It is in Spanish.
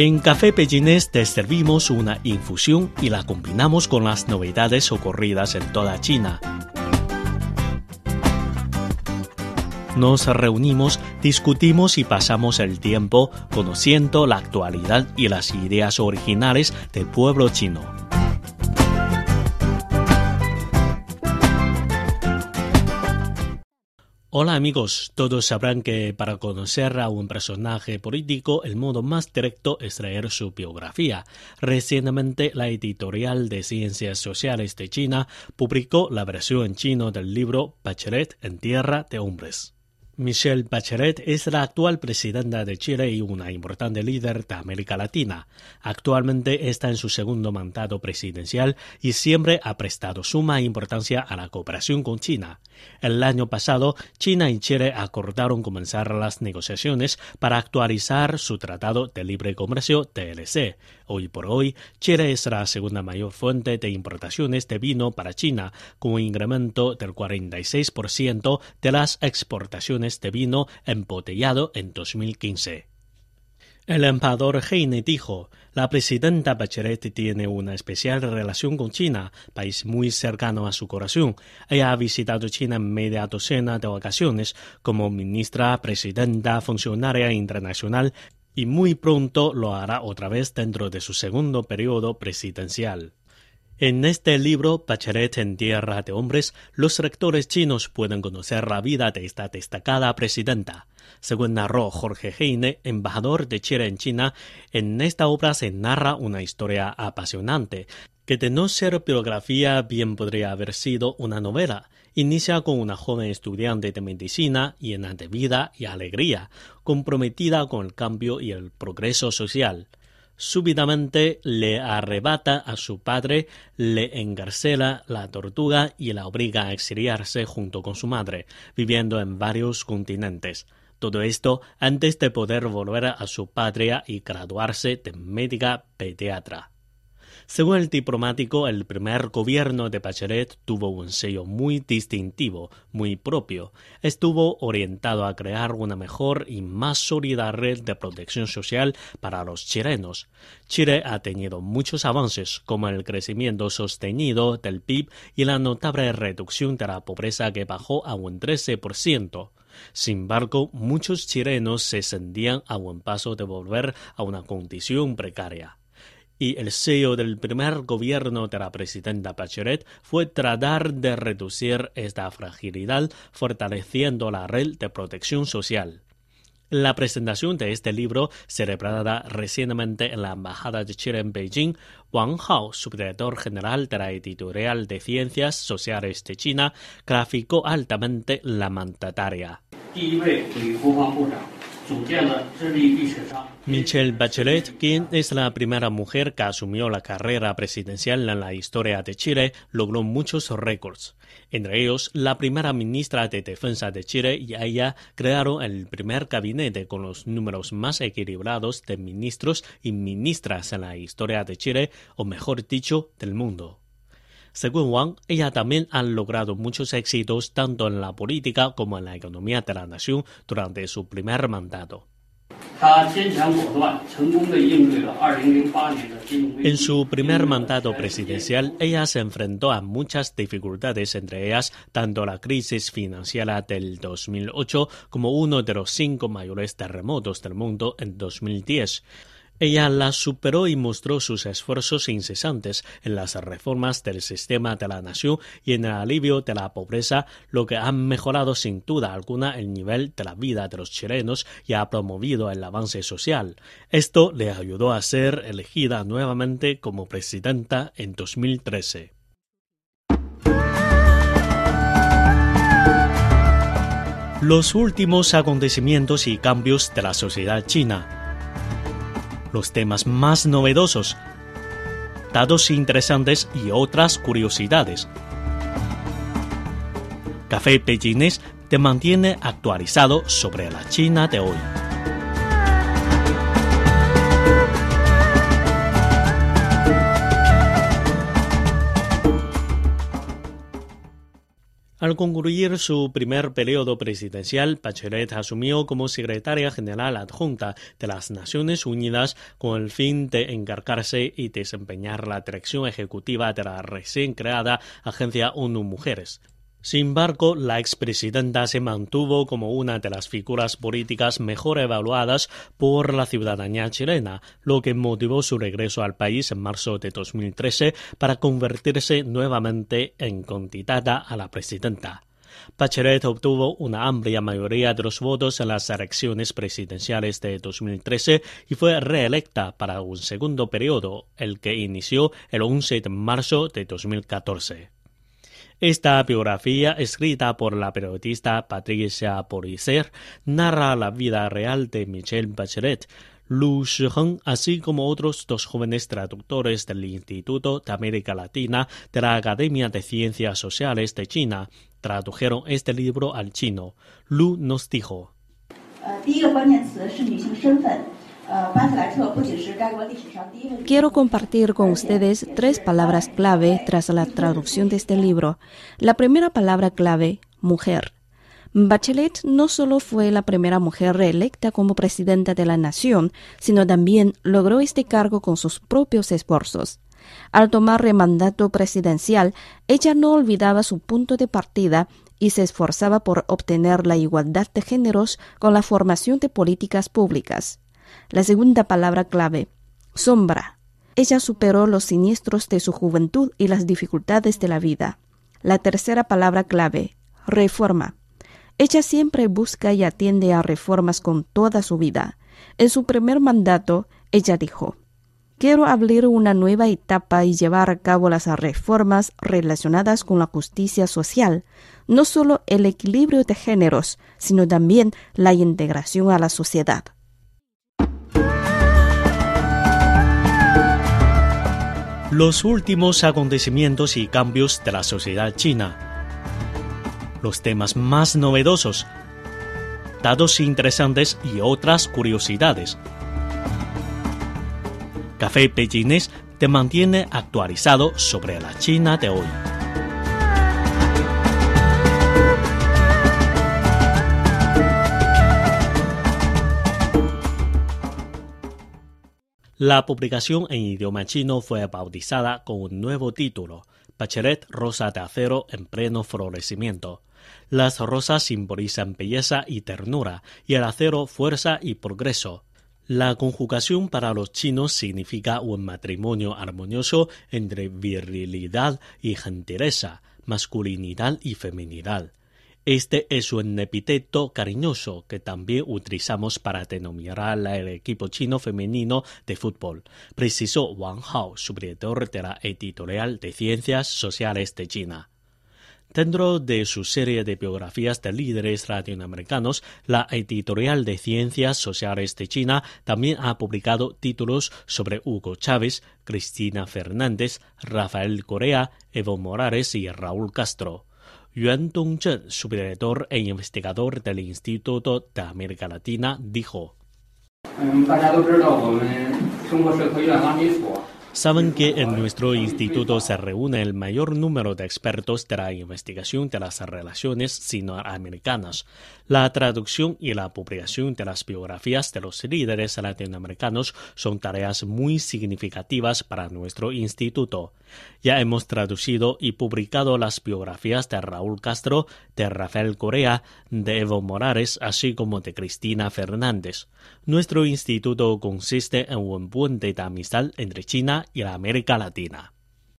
En Café Pekínés te servimos una infusión y la combinamos con las novedades ocurridas en toda China. Nos reunimos, discutimos y pasamos el tiempo conociendo la actualidad y las ideas originales del pueblo chino. Hola amigos, todos sabrán que para conocer a un personaje político el modo más directo es leer su biografía. Recientemente la editorial de Ciencias Sociales de China publicó la versión en chino del libro Bachelet en Tierra de Hombres. Michelle Bachelet es la actual presidenta de Chile y una importante líder de América Latina. Actualmente está en su segundo mandato presidencial y siempre ha prestado suma importancia a la cooperación con China. El año pasado, China y Chile acordaron comenzar las negociaciones para actualizar su Tratado de Libre Comercio TLC. Hoy por hoy, Chile es la segunda mayor fuente de importaciones de vino para China, con un incremento del 46% de las exportaciones de vino embotellado en 2015. El embajador Heine dijo, la presidenta Bachelet tiene una especial relación con China, país muy cercano a su corazón. Ella ha visitado China en media docena de ocasiones como ministra, presidenta, funcionaria internacional y muy pronto lo hará otra vez dentro de su segundo periodo presidencial. En este libro, Bachelet en Tierra de Hombres, los lectores chinos pueden conocer la vida de esta destacada presidenta. Según narró Jorge Heine, embajador de Chile en China, en esta obra se narra una historia apasionante, que de no ser biografía bien podría haber sido una novela. Inicia con una joven estudiante de medicina llena de vida y alegría, comprometida con el cambio y el progreso social súbitamente le arrebata a su padre, le encarcela la tortuga y la obliga a exiliarse junto con su madre, viviendo en varios continentes. Todo esto antes de poder volver a su patria y graduarse de médica pediatra. Según el diplomático, el primer gobierno de Bachelet tuvo un sello muy distintivo, muy propio. Estuvo orientado a crear una mejor y más sólida red de protección social para los chilenos. Chile ha tenido muchos avances, como el crecimiento sostenido del PIB y la notable reducción de la pobreza que bajó a un 13%. Sin embargo, muchos chilenos se sentían a buen paso de volver a una condición precaria y el sello del primer gobierno de la presidenta Bachelet fue tratar de reducir esta fragilidad fortaleciendo la red de protección social. La presentación de este libro, celebrada recientemente en la Embajada de Chile en Beijing, Wang Hao, subdirector general de la editorial de Ciencias Sociales de China, graficó altamente la mandataria. Michelle Bachelet, quien es la primera mujer que asumió la carrera presidencial en la historia de Chile, logró muchos récords. Entre ellos, la primera ministra de Defensa de Chile y ella crearon el primer gabinete con los números más equilibrados de ministros y ministras en la historia de Chile, o mejor dicho, del mundo. Según Wang, ella también ha logrado muchos éxitos tanto en la política como en la economía de la nación durante su primer mandato. En su primer mandato presidencial, ella se enfrentó a muchas dificultades, entre ellas tanto la crisis financiera del 2008 como uno de los cinco mayores terremotos del mundo en 2010. Ella la superó y mostró sus esfuerzos incesantes en las reformas del sistema de la nación y en el alivio de la pobreza, lo que ha mejorado sin duda alguna el nivel de la vida de los chilenos y ha promovido el avance social. Esto le ayudó a ser elegida nuevamente como presidenta en 2013. Los últimos acontecimientos y cambios de la sociedad china los temas más novedosos, datos interesantes y otras curiosidades. Café Pekínés te mantiene actualizado sobre la China de hoy. Al concluir su primer periodo presidencial, Bachelet asumió como secretaria general adjunta de las Naciones Unidas con el fin de encargarse y desempeñar la dirección ejecutiva de la recién creada Agencia ONU Mujeres. Sin embargo, la expresidenta se mantuvo como una de las figuras políticas mejor evaluadas por la ciudadanía chilena, lo que motivó su regreso al país en marzo de 2013 para convertirse nuevamente en candidata a la presidenta. Bachelet obtuvo una amplia mayoría de los votos en las elecciones presidenciales de 2013 y fue reelecta para un segundo periodo, el que inició el 11 de marzo de 2014. Esta biografía, escrita por la periodista Patricia Poriser, narra la vida real de Michelle Bachelet, Lu Shiheng, así como otros dos jóvenes traductores del Instituto de América Latina de la Academia de Ciencias Sociales de China, tradujeron este libro al chino. Lu nos dijo. Quiero compartir con ustedes tres palabras clave tras la traducción de este libro. La primera palabra clave, mujer. Bachelet no solo fue la primera mujer reelecta como presidenta de la nación, sino también logró este cargo con sus propios esfuerzos. Al tomar el mandato presidencial, ella no olvidaba su punto de partida y se esforzaba por obtener la igualdad de géneros con la formación de políticas públicas. La segunda palabra clave, sombra. Ella superó los siniestros de su juventud y las dificultades de la vida. La tercera palabra clave, reforma. Ella siempre busca y atiende a reformas con toda su vida. En su primer mandato, ella dijo, Quiero abrir una nueva etapa y llevar a cabo las reformas relacionadas con la justicia social, no solo el equilibrio de géneros, sino también la integración a la sociedad. Los últimos acontecimientos y cambios de la sociedad china. Los temas más novedosos. Datos interesantes y otras curiosidades. Café Pekines te mantiene actualizado sobre la China de hoy. La publicación en idioma chino fue bautizada con un nuevo título, Bachelet Rosa de Acero en pleno florecimiento. Las rosas simbolizan belleza y ternura, y el acero fuerza y progreso. La conjugación para los chinos significa un matrimonio armonioso entre virilidad y gentileza, masculinidad y feminidad. Este es un epíteto cariñoso que también utilizamos para denominar al equipo chino femenino de fútbol, precisó Wang Hao, subdirector de la editorial de Ciencias Sociales de China. Dentro de su serie de biografías de líderes latinoamericanos, la editorial de Ciencias Sociales de China también ha publicado títulos sobre Hugo Chávez, Cristina Fernández, Rafael Corea, Evo Morales y Raúl Castro. Yuan Dongzhen, subdirector e investigador del Instituto de América Latina, dijo. Saben que en nuestro instituto se reúne el mayor número de expertos de la investigación de las relaciones sinoamericanas. La traducción y la publicación de las biografías de los líderes latinoamericanos son tareas muy significativas para nuestro instituto. Ya hemos traducido y publicado las biografías de Raúl Castro, de Rafael Corea, de Evo Morales, así como de Cristina Fernández. Nuestro instituto consiste en un puente de amistad entre China y la América Latina.